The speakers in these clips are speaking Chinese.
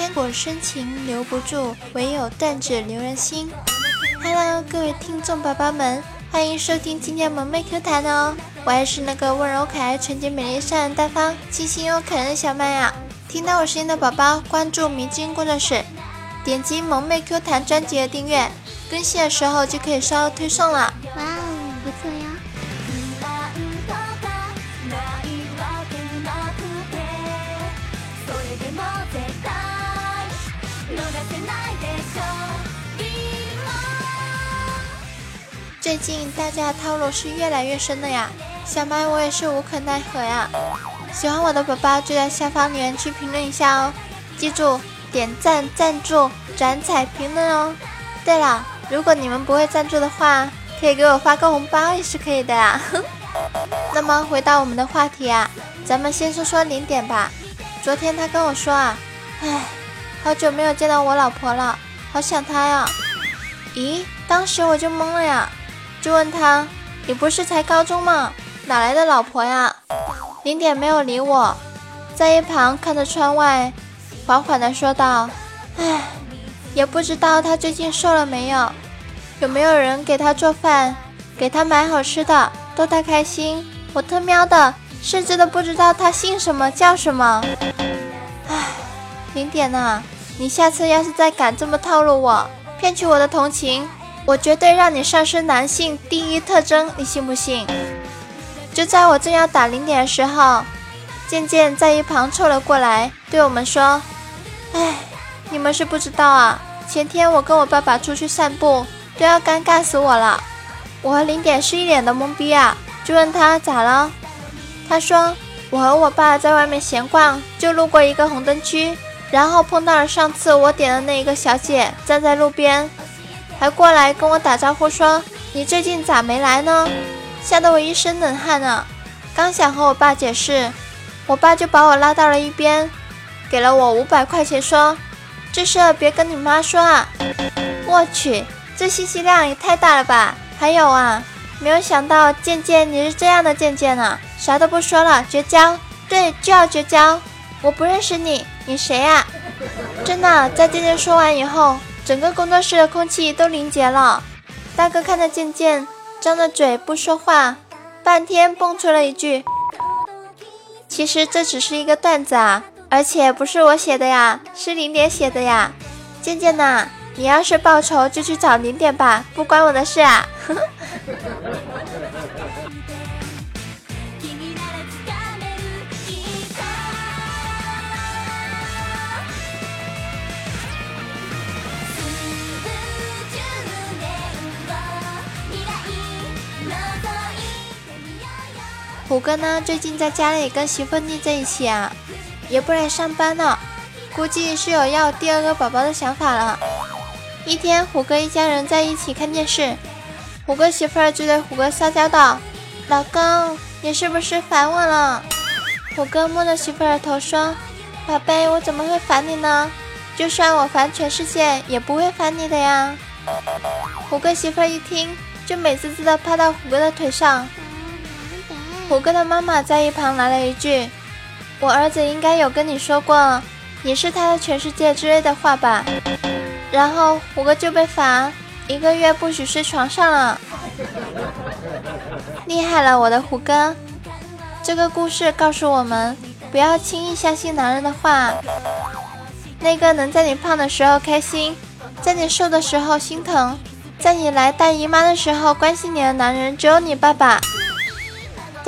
千古深情留不住，唯有断指留人心。Hello，各位听众宝宝们，欢迎收听今天萌妹 Q 弹哦。我还是那个温柔可爱、纯洁美丽、善良大方、清新又可人的小麦呀。听到我声音的宝宝，关注迷津工作室，点击萌妹 Q 弹专辑的订阅，更新的时候就可以收到推送了。最近大家的套路是越来越深的呀，小麦我也是无可奈何呀。喜欢我的宝宝就在下方留言区评论一下哦，记住点赞、赞助、转采、评论哦。对了，如果你们不会赞助的话，可以给我发个红包也是可以的呀。那么回到我们的话题啊，咱们先说说零点吧。昨天他跟我说啊，唉，好久没有见到我老婆了，好想她呀。咦，当时我就懵了呀。就问他：“你不是才高中吗？哪来的老婆呀？”零点没有理我，在一旁看着窗外，缓缓地说道：“唉，也不知道他最近瘦了没有，有没有人给他做饭，给他买好吃的，逗他开心。我他喵的，甚至都不知道他姓什么叫什么。唉，零点呐，你下次要是再敢这么套路我，骗取我的同情。”我绝对让你丧失男性第一特征，你信不信？就在我正要打零点的时候，渐渐在一旁凑了过来，对我们说：“哎，你们是不知道啊，前天我跟我爸爸出去散步，都要尴尬死我了。我和零点是一脸的懵逼啊，就问他咋了？他说我和我爸在外面闲逛，就路过一个红灯区，然后碰到了上次我点的那一个小姐站在路边。”还过来跟我打招呼说：“你最近咋没来呢？”吓得我一身冷汗呢。刚想和我爸解释，我爸就把我拉到了一边，给了我五百块钱，说：“这事别跟你妈说啊。”我去，这信息量也太大了吧！还有啊，没有想到渐渐你是这样的渐渐呢。啥都不说了，绝交！对，就要绝交！我不认识你，你谁呀？真的，在渐渐说完以后。整个工作室的空气都凝结了。大哥看着渐渐，张着嘴不说话，半天蹦出了一句：“其实这只是一个段子啊，而且不是我写的呀，是零点写的呀。”渐渐呐，你要是报仇就去找零点吧，不关我的事啊。呵呵虎哥呢？最近在家里跟媳妇腻在一起啊，也不来上班了，估计是有要第二个宝宝的想法了。一天，虎哥一家人在一起看电视，虎哥媳妇儿就对虎哥撒娇道：“老公，你是不是烦我了？”虎哥摸着媳妇儿的头说：“宝贝，我怎么会烦你呢？就算我烦全世界，也不会烦你的呀。”虎哥媳妇儿一听，就美滋滋的趴到虎哥的腿上。虎哥的妈妈在一旁来了一句：“我儿子应该有跟你说过，你是他的全世界之类的话吧？”然后虎哥就被罚一个月不许睡床上了。厉害了，我的虎哥！这个故事告诉我们，不要轻易相信男人的话。那个能在你胖的时候开心，在你瘦的时候心疼，在你来大姨妈的时候关心你的男人，只有你爸爸。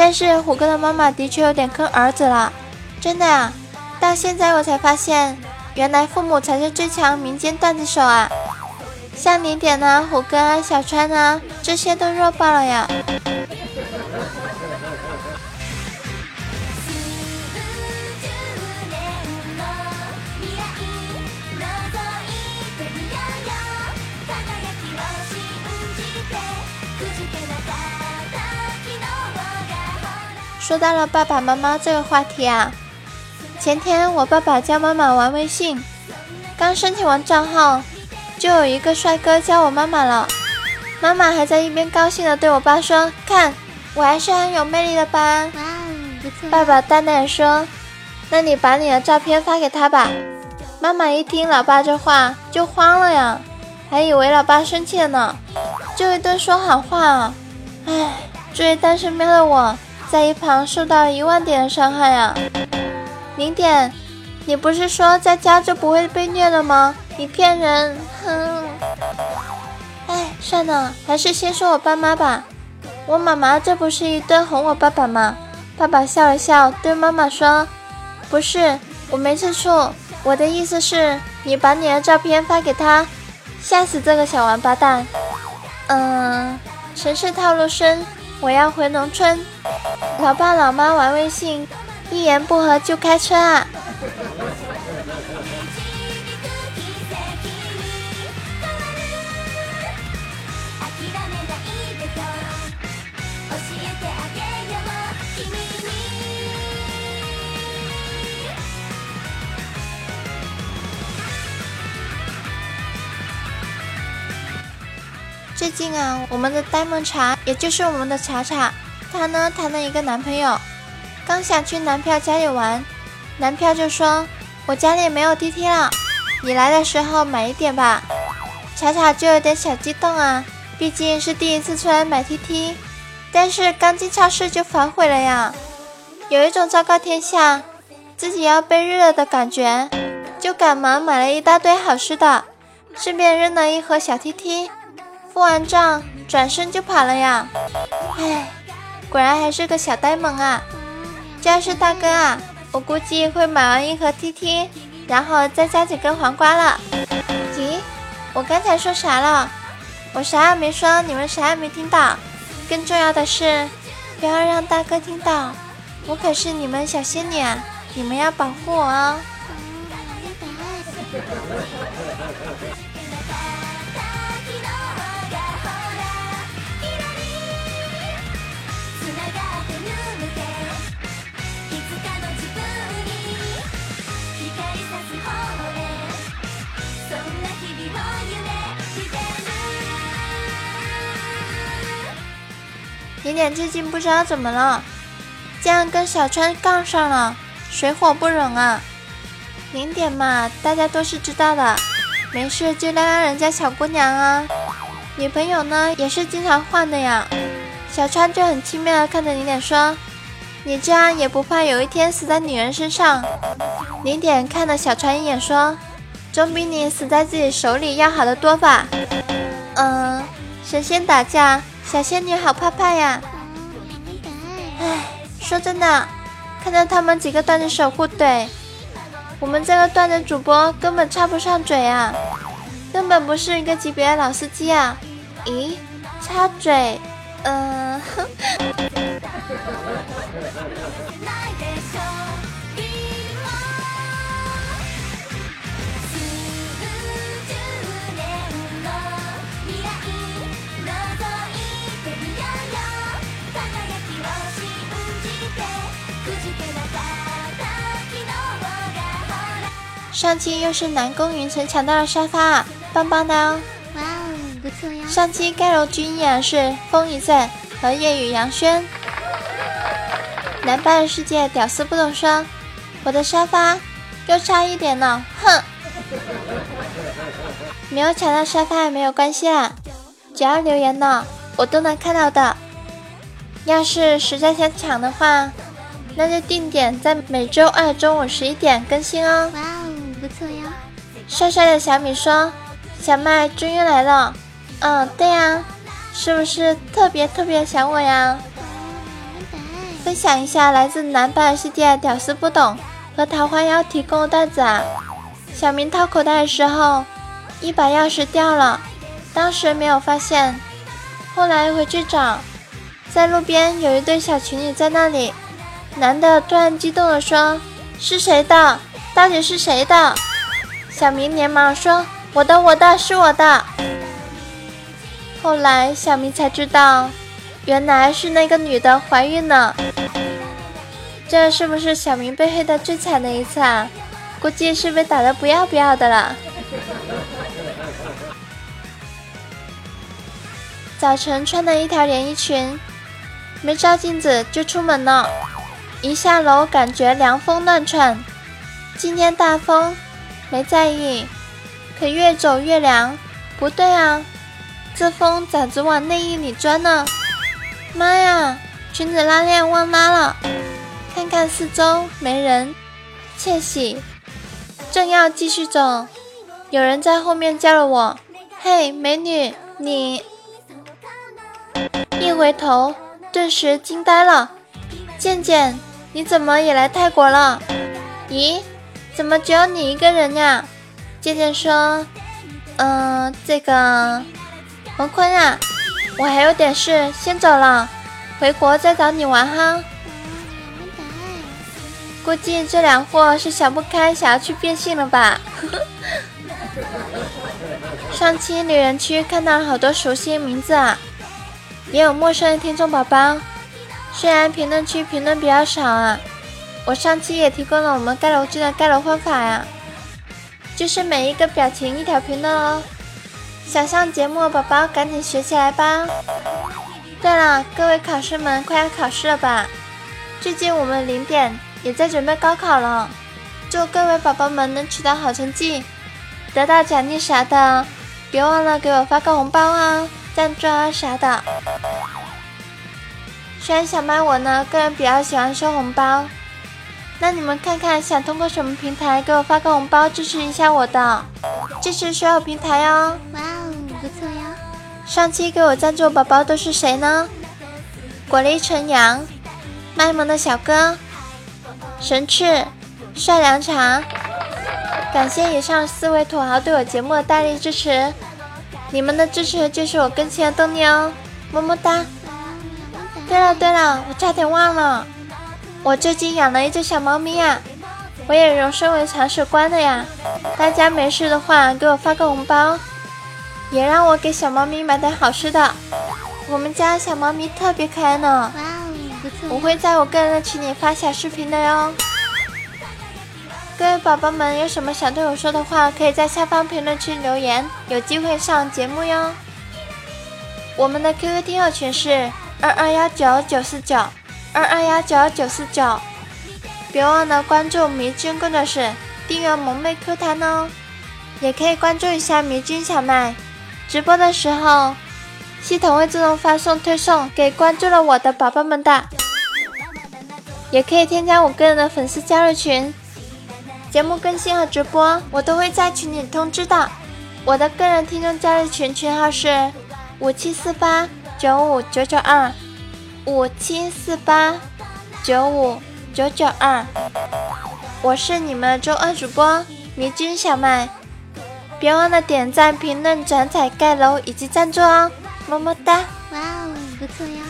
但是虎哥的妈妈的确有点坑儿子了，真的呀！到现在我才发现，原来父母才是最强民间段子手啊！像零点啊，虎哥啊，小川啊，这些都弱爆了呀！说到了爸爸妈妈这个话题啊，前天我爸爸教妈妈玩微信，刚申请完账号，就有一个帅哥加我妈妈了。妈妈还在一边高兴的对我爸说：“看，我还是很有魅力的吧？”哇。爸爸淡淡说：“那你把你的照片发给他吧。”妈妈一听老爸这话就慌了呀，还以为老爸生气了呢，就一顿说好话啊！唉，作为单身喵的我在一旁受到一万点的伤害啊！零点，你不是说在家就不会被虐了吗？你骗人！哼！哎，算了，还是先说我爸妈吧。我妈妈这不是一顿哄我爸爸吗？爸爸笑了笑，对妈妈说：“不是，我没吃醋。我的意思是，你把你的照片发给他，吓死这个小王八蛋。”嗯，城市套路深，我要回农村。老爸老妈玩微信，一言不合就开车啊。最近啊，我们的呆萌茶，也就是我们的茶茶，她呢谈了一个男朋友，刚想去男票家里玩，男票就说：“我家里没有 T T 了，你来的时候买一点吧。”茶茶就有点小激动啊，毕竟是第一次出来买 T T，但是刚进超市就反悔了呀，有一种昭告天下自己要被日了的感觉，就赶忙买了一大堆好吃的，顺便扔了一盒小 T T。付完账，转身就跑了呀！唉，果然还是个小呆萌啊！要是大哥啊，我估计会买完一盒 T T，然后再加几根黄瓜了。咦，我刚才说啥了？我啥也没说，你们啥也没听到。更重要的是，不要让大哥听到，我可是你们小仙女啊！你们要保护我哦。点点最近不知道怎么了，竟然跟小川杠上了，水火不容啊！零点嘛，大家都是知道的，没事就撩撩人家小姑娘啊。女朋友呢也是经常换的呀。小川就很轻蔑的看着零点说：“你这样也不怕有一天死在女人身上？”零点看了小川一眼说：“总比你死在自己手里要好的多吧？”嗯，神仙打架。小仙女好怕怕呀！唉，说真的，看到他们几个段子手互怼，我们这个段子主播根本插不上嘴啊，根本不是一个级别的老司机啊！咦，插嘴，嗯。上期又是南宫云城抢到了沙发，棒棒的哦！哇哦，不错呀！上期盖楼君依然是风一阵和夜雨杨轩。南半世界屌丝不懂说，我的沙发又差一点呢，哼！没有抢到沙发也没有关系啦，只要留言了，我都能看到的。要是实在想抢的话，那就定点在每周二中午十一点更新哦。不错呀，帅帅的小米说：“小麦终于来了。”嗯，对呀，是不是特别特别想我呀？分享一下来自南半世界屌丝不懂和桃花妖提供的段子啊。小明掏口袋的时候，一把钥匙掉了，当时没有发现，后来回去找，在路边有一对小情侣在那里，男的突然激动的说：“是谁的？”到底是谁的？小明连忙说：“我的，我的，是我的。”后来小明才知道，原来是那个女的怀孕了。这是不是小明被黑的最惨的一次啊？估计是被打的不要不要的了。早晨穿的一条连衣裙，没照镜子就出门了。一下楼感觉凉风乱窜。今天大风，没在意。可越走越凉，不对啊，这风咋子往内衣里钻呢？妈呀，裙子拉链忘拉了。看看四周没人，窃喜。正要继续走，有人在后面叫了我：“嘿，美女，你！”一回头，顿时惊呆了。健健，你怎么也来泰国了？咦，怎么只有你一个人呀？健健说：“嗯，这个，王坤啊，我还有点事，先走了，回国再找你玩哈。”估计这两货是想不开，想要去变性了吧？上期女人区看到了好多熟悉的名字啊，也有陌生的听众宝宝。虽然评论区评论比较少啊，我上期也提供了我们盖楼机的盖楼方法呀，就是每一个表情一条评论哦。想上节目的宝宝赶紧学起来吧。对了，各位考生们，快要考试了吧？最近我们零点。也在准备高考了，祝各位宝宝们能取得好成绩，得到奖励啥的，别忘了给我发个红包啊，赞助啊啥的。虽然小麦我呢个人比较喜欢收红包，那你们看看想通过什么平台给我发个红包支持一下我的，支持所有平台哦。哇哦，不错呀。上期给我赞助宝宝都是谁呢？果粒纯阳，卖萌的小哥。神翅，帅凉茶，感谢以上四位土豪对我节目的大力支持，你们的支持就是我更新的动力哦，么么哒。对了对了，我差点忘了，我最近养了一只小猫咪呀，我也荣升为铲屎官了呀，大家没事的话给我发个红包，也让我给小猫咪买点好吃的，我们家小猫咪特别可爱呢。我会在我个人的群里发小视频的哟。各位宝宝们，有什么想对我说的话，可以在下方评论区留言，有机会上节目哟。我们的 QQ 听友群是二二幺九九四九二二幺九九四九，别忘了关注迷君工作室，订阅萌妹 Q 弹哦。也可以关注一下迷君小麦，直播的时候。系统会自动发送推送给关注了我的宝宝们的，也可以添加我个人的粉丝加入群，节目更新和直播我都会在群里通知的。我的个人听众加入群群号是五七四八九五九九二五七四八九五九九二，我是你们周二主播迷君小麦，别忘了点赞、评论、转载、盖楼以及赞助哦。么么哒！哇哦，不错呀。